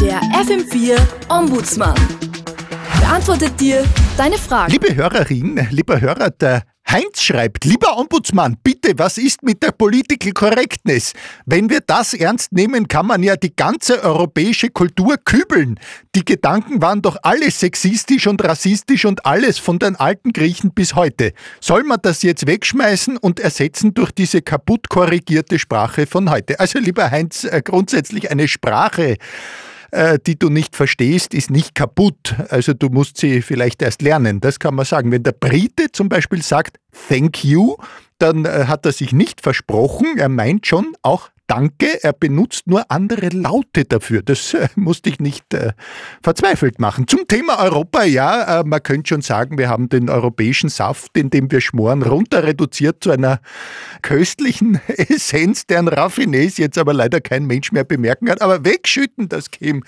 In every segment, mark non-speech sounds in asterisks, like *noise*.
Der FM4 Ombudsmann beantwortet dir deine Fragen. Liebe Hörerin, lieber Hörer, der Heinz schreibt, lieber Ombudsmann, bitte, was ist mit der Political Correctness? Wenn wir das ernst nehmen, kann man ja die ganze europäische Kultur kübeln. Die Gedanken waren doch alle sexistisch und rassistisch und alles von den alten Griechen bis heute. Soll man das jetzt wegschmeißen und ersetzen durch diese kaputt korrigierte Sprache von heute? Also lieber Heinz, äh, grundsätzlich eine Sprache die du nicht verstehst, ist nicht kaputt. Also du musst sie vielleicht erst lernen. Das kann man sagen. Wenn der Brite zum Beispiel sagt Thank you, dann äh, hat er sich nicht versprochen. Er meint schon auch Danke, er benutzt nur andere Laute dafür. Das äh, *laughs* musste ich nicht äh, verzweifelt machen. Zum Thema Europa, ja, äh, man könnte schon sagen, wir haben den europäischen Saft, in dem wir schmoren, runter reduziert zu einer köstlichen *laughs* Essenz, deren Raffinés jetzt aber leider kein Mensch mehr bemerken kann. Aber wegschütten, das käme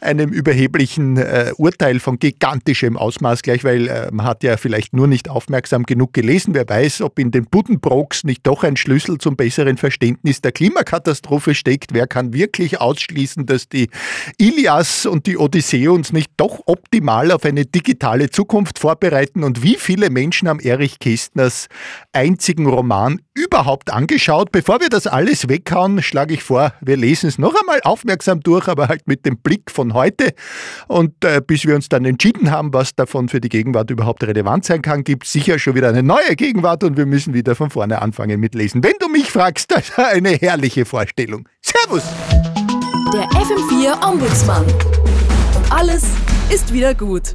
einem überheblichen äh, Urteil von gigantischem Ausmaß gleich, weil äh, man hat ja vielleicht nur nicht aufmerksam genug gelesen. Wer weiß, ob in den Buddenbrooks nicht doch ein Schlüssel zum besseren Verständnis der Klimakatastrophe Katastrophe steckt. Wer kann wirklich ausschließen, dass die Ilias und die Odyssee uns nicht doch optimal auf eine digitale Zukunft vorbereiten? Und wie viele Menschen haben Erich Kästners einzigen Roman überhaupt angeschaut? Bevor wir das alles weghauen, schlage ich vor, wir lesen es noch einmal aufmerksam durch, aber halt mit dem Blick von heute. Und äh, bis wir uns dann entschieden haben, was davon für die Gegenwart überhaupt relevant sein kann, gibt es sicher schon wieder eine neue Gegenwart und wir müssen wieder von vorne anfangen mit Lesen. Wenn du mich fragst, *laughs* das ist eine herrliche Vorstellung. Servus! Der FM4 Ombudsmann. Und alles ist wieder gut.